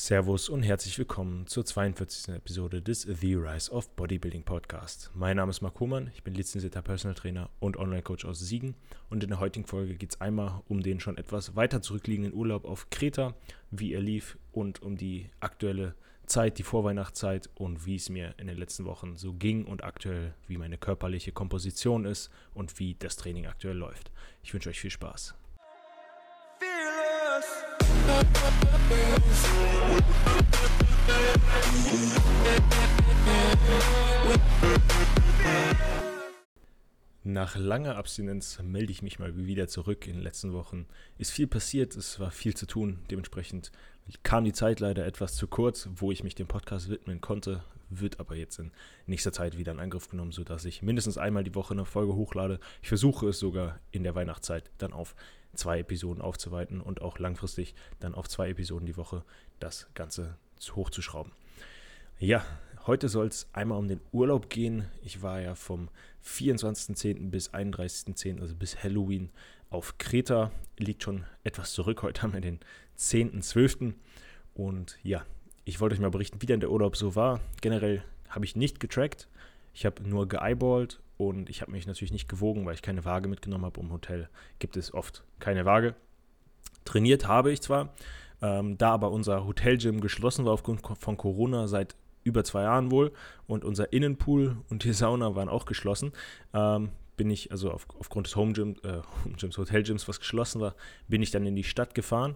Servus und herzlich willkommen zur 42. Episode des The Rise of Bodybuilding Podcast. Mein Name ist Marc Hohmann, ich bin lizenzierter Personal Trainer und Online-Coach aus Siegen und in der heutigen Folge geht es einmal um den schon etwas weiter zurückliegenden Urlaub auf Kreta, wie er lief und um die aktuelle Zeit, die Vorweihnachtszeit und wie es mir in den letzten Wochen so ging und aktuell, wie meine körperliche Komposition ist und wie das Training aktuell läuft. Ich wünsche euch viel Spaß. Nach langer Abstinenz melde ich mich mal wieder zurück. In den letzten Wochen ist viel passiert, es war viel zu tun. Dementsprechend kam die Zeit leider etwas zu kurz, wo ich mich dem Podcast widmen konnte. Wird aber jetzt in nächster Zeit wieder in Angriff genommen, sodass ich mindestens einmal die Woche eine Folge hochlade. Ich versuche es sogar in der Weihnachtszeit dann auf zwei Episoden aufzuweiten und auch langfristig dann auf zwei Episoden die Woche das Ganze hochzuschrauben. Ja, heute soll es einmal um den Urlaub gehen. Ich war ja vom 24.10. bis 31.10., also bis Halloween, auf Kreta. Liegt schon etwas zurück. Heute haben wir den 10.12. Und ja, ich wollte euch mal berichten, wie denn der Urlaub so war. Generell habe ich nicht getrackt. Ich habe nur geeyeballt und ich habe mich natürlich nicht gewogen, weil ich keine Waage mitgenommen habe. Im Hotel gibt es oft keine Waage. Trainiert habe ich zwar, ähm, da aber unser Hotelgym geschlossen war aufgrund von Corona seit über zwei Jahren wohl und unser Innenpool und die Sauna waren auch geschlossen, ähm, bin ich, also auf, aufgrund des Homegyms, äh, Hotelgyms, was geschlossen war, bin ich dann in die Stadt gefahren,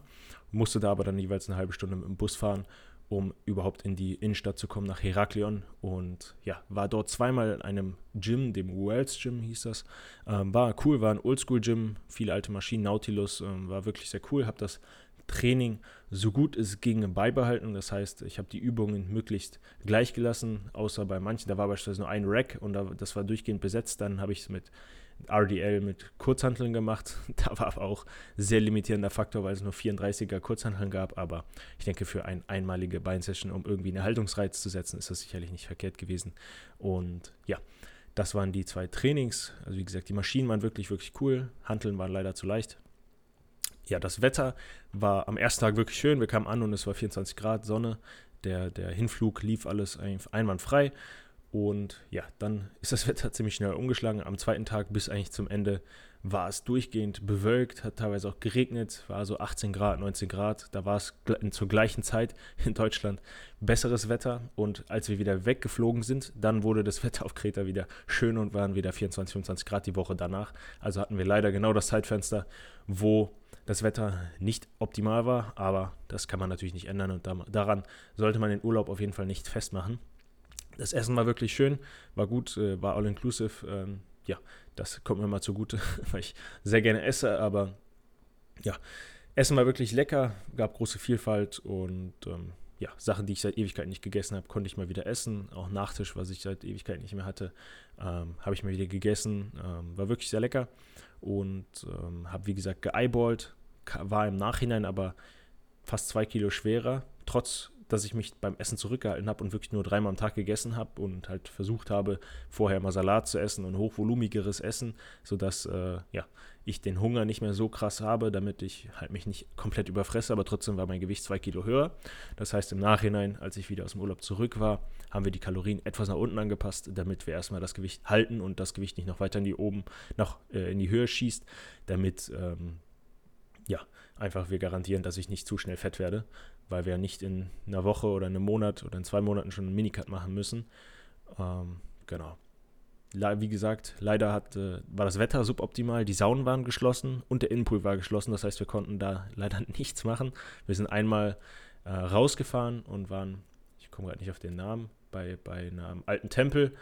musste da aber dann jeweils eine halbe Stunde mit dem Bus fahren um überhaupt in die Innenstadt zu kommen, nach Heraklion. Und ja, war dort zweimal in einem Gym, dem Wells Gym hieß das. Ähm, war cool, war ein Oldschool-Gym, viele alte Maschinen, Nautilus, ähm, war wirklich sehr cool. Habe das Training so gut es ging beibehalten. Das heißt, ich habe die Übungen möglichst gleich gelassen, außer bei manchen, da war beispielsweise nur ein Rack und das war durchgehend besetzt. Dann habe ich es mit RDL mit Kurzhanteln gemacht. Da war aber auch sehr limitierender Faktor, weil es nur 34er Kurzhanteln gab. Aber ich denke, für eine einmalige Beinsession, um irgendwie einen Erhaltungsreiz zu setzen, ist das sicherlich nicht verkehrt gewesen. Und ja, das waren die zwei Trainings. Also wie gesagt, die Maschinen waren wirklich, wirklich cool. Hanteln waren leider zu leicht. Ja, das Wetter war am ersten Tag wirklich schön. Wir kamen an und es war 24 Grad Sonne. Der, der Hinflug lief alles einwandfrei. Und ja, dann ist das Wetter ziemlich schnell umgeschlagen. Am zweiten Tag bis eigentlich zum Ende war es durchgehend bewölkt, hat teilweise auch geregnet, war so 18 Grad, 19 Grad. Da war es zur gleichen Zeit in Deutschland besseres Wetter. Und als wir wieder weggeflogen sind, dann wurde das Wetter auf Kreta wieder schön und waren wieder 24, 25 Grad die Woche danach. Also hatten wir leider genau das Zeitfenster, wo das Wetter nicht optimal war. Aber das kann man natürlich nicht ändern und daran sollte man den Urlaub auf jeden Fall nicht festmachen. Das Essen war wirklich schön, war gut, äh, war all inclusive. Ähm, ja, das kommt mir mal zugute, weil ich sehr gerne esse, aber ja, Essen war wirklich lecker, gab große Vielfalt und ähm, ja, Sachen, die ich seit Ewigkeit nicht gegessen habe, konnte ich mal wieder essen. Auch Nachtisch, was ich seit Ewigkeit nicht mehr hatte, ähm, habe ich mal wieder gegessen. Ähm, war wirklich sehr lecker und ähm, habe, wie gesagt, geeyeballt. War im Nachhinein aber fast zwei Kilo schwerer, trotz dass ich mich beim Essen zurückgehalten habe und wirklich nur dreimal am Tag gegessen habe und halt versucht habe, vorher mal Salat zu essen und hochvolumigeres Essen, sodass äh, ja, ich den Hunger nicht mehr so krass habe, damit ich halt mich nicht komplett überfresse, aber trotzdem war mein Gewicht zwei Kilo höher. Das heißt, im Nachhinein, als ich wieder aus dem Urlaub zurück war, haben wir die Kalorien etwas nach unten angepasst, damit wir erstmal das Gewicht halten und das Gewicht nicht noch weiter in die oben, noch äh, in die Höhe schießt, damit ähm, ja, einfach wir garantieren, dass ich nicht zu schnell fett werde weil wir nicht in einer Woche oder einem Monat oder in zwei Monaten schon einen Minicut machen müssen. Ähm, genau. Wie gesagt, leider hat, äh, war das Wetter suboptimal, die Saunen waren geschlossen und der Innenpool war geschlossen, das heißt, wir konnten da leider nichts machen. Wir sind einmal äh, rausgefahren und waren, ich komme gerade nicht auf den Namen, bei, bei einem alten Tempel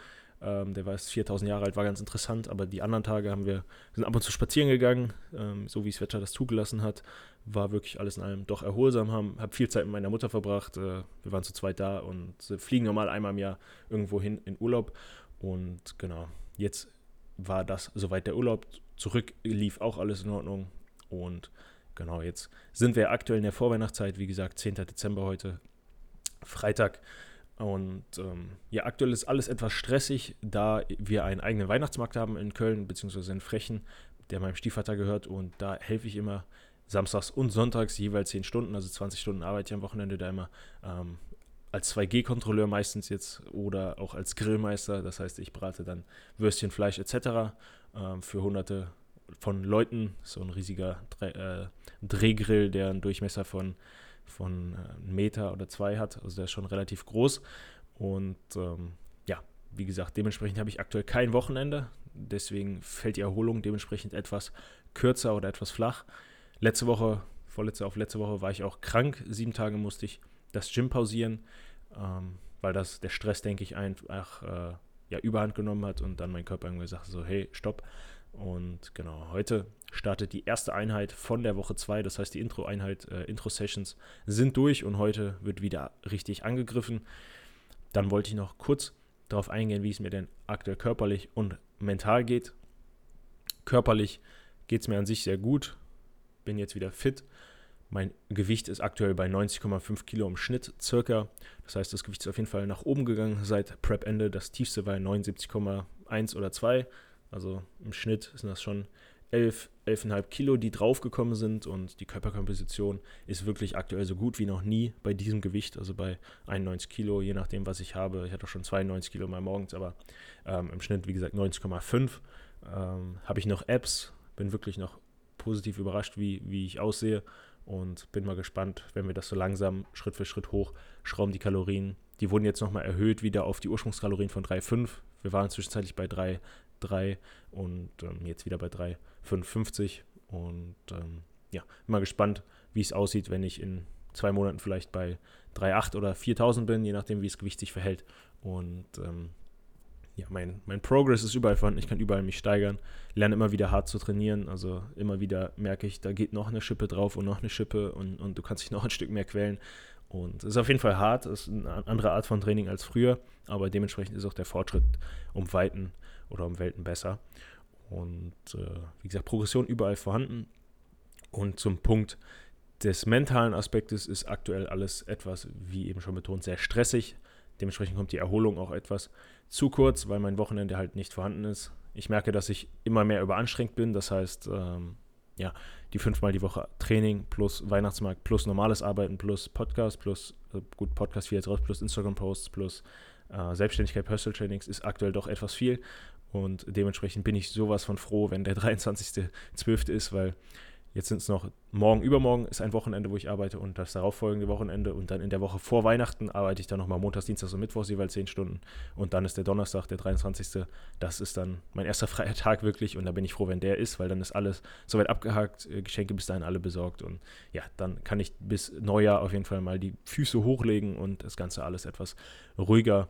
ähm, der war jetzt 4000 Jahre alt, war ganz interessant, aber die anderen Tage haben wir, sind ab und zu spazieren gegangen, ähm, so wie es Wetter das zugelassen hat. War wirklich alles in allem doch erholsam, haben, habe viel Zeit mit meiner Mutter verbracht. Äh, wir waren zu zweit da und fliegen normal einmal im Jahr irgendwo hin in Urlaub. Und genau, jetzt war das soweit der Urlaub. Zurück lief auch alles in Ordnung. Und genau, jetzt sind wir aktuell in der Vorweihnachtszeit, wie gesagt, 10. Dezember heute, Freitag. Und ähm, ja, aktuell ist alles etwas stressig, da wir einen eigenen Weihnachtsmarkt haben in Köln, beziehungsweise in Frechen, der meinem Stiefvater gehört. Und da helfe ich immer samstags und sonntags jeweils 10 Stunden, also 20 Stunden arbeite ich am Wochenende da immer ähm, als 2G-Kontrolleur meistens jetzt oder auch als Grillmeister. Das heißt, ich brate dann Würstchen, Fleisch etc. Ähm, für hunderte von Leuten. So ein riesiger Dreh, äh, Drehgrill, der einen Durchmesser von, von äh, einem Meter oder zwei hat. Also der ist schon relativ groß. Und ähm, ja, wie gesagt, dementsprechend habe ich aktuell kein Wochenende. Deswegen fällt die Erholung dementsprechend etwas kürzer oder etwas flach. Letzte Woche, vorletzte auf letzte Woche war ich auch krank. Sieben Tage musste ich das Gym pausieren, ähm, weil das der Stress, denke ich, einfach äh, ja, überhand genommen hat und dann mein Körper irgendwie gesagt so, hey, stopp. Und genau, heute startet die erste Einheit von der Woche 2, das heißt die Intro-Einheit, äh, Intro-Sessions sind durch und heute wird wieder richtig angegriffen. Dann wollte ich noch kurz darauf eingehen, wie es mir denn aktuell körperlich und mental geht. Körperlich geht es mir an sich sehr gut, bin jetzt wieder fit, mein Gewicht ist aktuell bei 90,5 Kilo im Schnitt circa. Das heißt, das Gewicht ist auf jeden Fall nach oben gegangen seit Prep-Ende. Das tiefste war 79,1 oder 2. Also im Schnitt sind das schon 11, 11,5 Kilo, die draufgekommen sind. Und die Körperkomposition ist wirklich aktuell so gut wie noch nie bei diesem Gewicht. Also bei 91 Kilo, je nachdem, was ich habe. Ich hatte schon 92 Kilo mal morgens, aber ähm, im Schnitt, wie gesagt, 90,5. Ähm, habe ich noch Apps. Bin wirklich noch positiv überrascht, wie, wie ich aussehe und bin mal gespannt, wenn wir das so langsam Schritt für Schritt hochschrauben, die Kalorien. Die wurden jetzt nochmal erhöht wieder auf die Ursprungskalorien von 3,5. Wir waren zwischenzeitlich bei 3,3 und ähm, jetzt wieder bei 3,55. Und ähm, ja, bin mal gespannt, wie es aussieht, wenn ich in zwei Monaten vielleicht bei 3,8 oder 4.000 bin, je nachdem, wie das Gewicht sich verhält. Und ähm, ja, mein, mein Progress ist überall vorhanden, ich kann überall mich steigern, lerne immer wieder hart zu trainieren, also immer wieder merke ich, da geht noch eine Schippe drauf und noch eine Schippe und, und du kannst dich noch ein Stück mehr quälen. Und es ist auf jeden Fall hart, es ist eine andere Art von Training als früher, aber dementsprechend ist auch der Fortschritt um Weiten oder um Welten besser. Und äh, wie gesagt, Progression überall vorhanden. Und zum Punkt des mentalen Aspektes ist aktuell alles etwas, wie eben schon betont, sehr stressig. Dementsprechend kommt die Erholung auch etwas zu kurz, weil mein Wochenende halt nicht vorhanden ist. Ich merke, dass ich immer mehr überanstrengt bin. Das heißt, ähm, ja, die fünfmal die Woche Training plus Weihnachtsmarkt plus normales Arbeiten plus Podcast plus, äh, gut, Podcast viel jetzt raus, plus Instagram-Posts plus äh, Selbstständigkeit, Personal Trainings ist aktuell doch etwas viel. Und dementsprechend bin ich sowas von froh, wenn der 23.12. ist, weil Jetzt sind es noch morgen, übermorgen ist ein Wochenende, wo ich arbeite und das darauffolgende Wochenende und dann in der Woche vor Weihnachten arbeite ich dann nochmal montags, dienstags und mittwochs jeweils 10 Stunden und dann ist der Donnerstag, der 23. Das ist dann mein erster freier Tag wirklich und da bin ich froh, wenn der ist, weil dann ist alles soweit abgehakt, äh, Geschenke bis dahin alle besorgt und ja, dann kann ich bis Neujahr auf jeden Fall mal die Füße hochlegen und das Ganze alles etwas ruhiger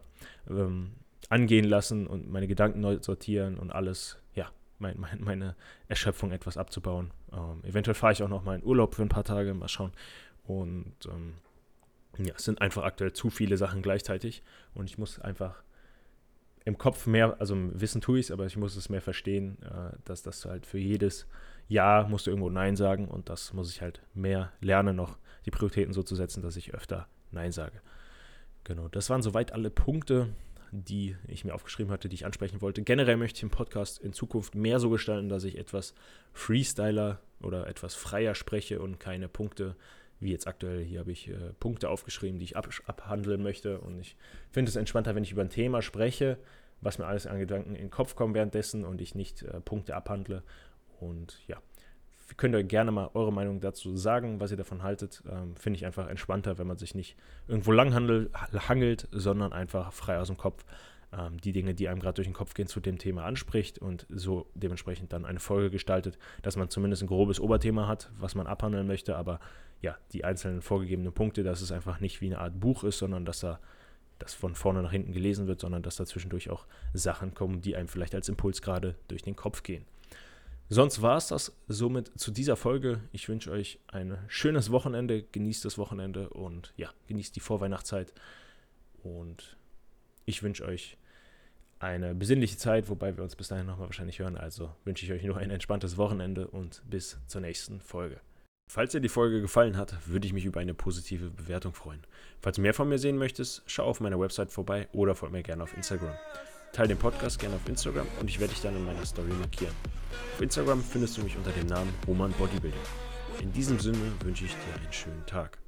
ähm, angehen lassen und meine Gedanken neu sortieren und alles, ja, mein, mein, meine Erschöpfung etwas abzubauen. Ähm, eventuell fahre ich auch noch mal in Urlaub für ein paar Tage, mal schauen. Und ähm, ja, es sind einfach aktuell zu viele Sachen gleichzeitig und ich muss einfach im Kopf mehr, also im Wissen tue ich es, aber ich muss es mehr verstehen, äh, dass das halt für jedes Ja musst du irgendwo Nein sagen und das muss ich halt mehr lernen, noch die Prioritäten so zu setzen, dass ich öfter Nein sage. Genau, das waren soweit alle Punkte die ich mir aufgeschrieben hatte, die ich ansprechen wollte. Generell möchte ich den Podcast in Zukunft mehr so gestalten, dass ich etwas Freestyler oder etwas freier spreche und keine Punkte, wie jetzt aktuell hier habe ich äh, Punkte aufgeschrieben, die ich ab, abhandeln möchte. Und ich finde es entspannter, wenn ich über ein Thema spreche, was mir alles an Gedanken in den Kopf kommt währenddessen und ich nicht äh, Punkte abhandle. Und ja, könnt ihr gerne mal eure Meinung dazu sagen, was ihr davon haltet. Ähm, Finde ich einfach entspannter, wenn man sich nicht irgendwo lang hangelt, sondern einfach frei aus dem Kopf ähm, die Dinge, die einem gerade durch den Kopf gehen, zu dem Thema anspricht und so dementsprechend dann eine Folge gestaltet, dass man zumindest ein grobes Oberthema hat, was man abhandeln möchte, aber ja, die einzelnen vorgegebenen Punkte, dass es einfach nicht wie eine Art Buch ist, sondern dass da das von vorne nach hinten gelesen wird, sondern dass da zwischendurch auch Sachen kommen, die einem vielleicht als Impuls gerade durch den Kopf gehen. Sonst war es das somit zu dieser Folge. Ich wünsche euch ein schönes Wochenende, genießt das Wochenende und ja, genießt die Vorweihnachtszeit. Und ich wünsche euch eine besinnliche Zeit, wobei wir uns bis dahin nochmal wahrscheinlich hören. Also wünsche ich euch nur ein entspanntes Wochenende und bis zur nächsten Folge. Falls dir die Folge gefallen hat, würde ich mich über eine positive Bewertung freuen. Falls du mehr von mir sehen möchtest, schau auf meiner Website vorbei oder folge mir gerne auf Instagram. Teile den Podcast gerne auf Instagram und ich werde dich dann in meiner Story markieren. Auf Instagram findest du mich unter dem Namen Roman Bodybuilding. In diesem Sinne wünsche ich dir einen schönen Tag.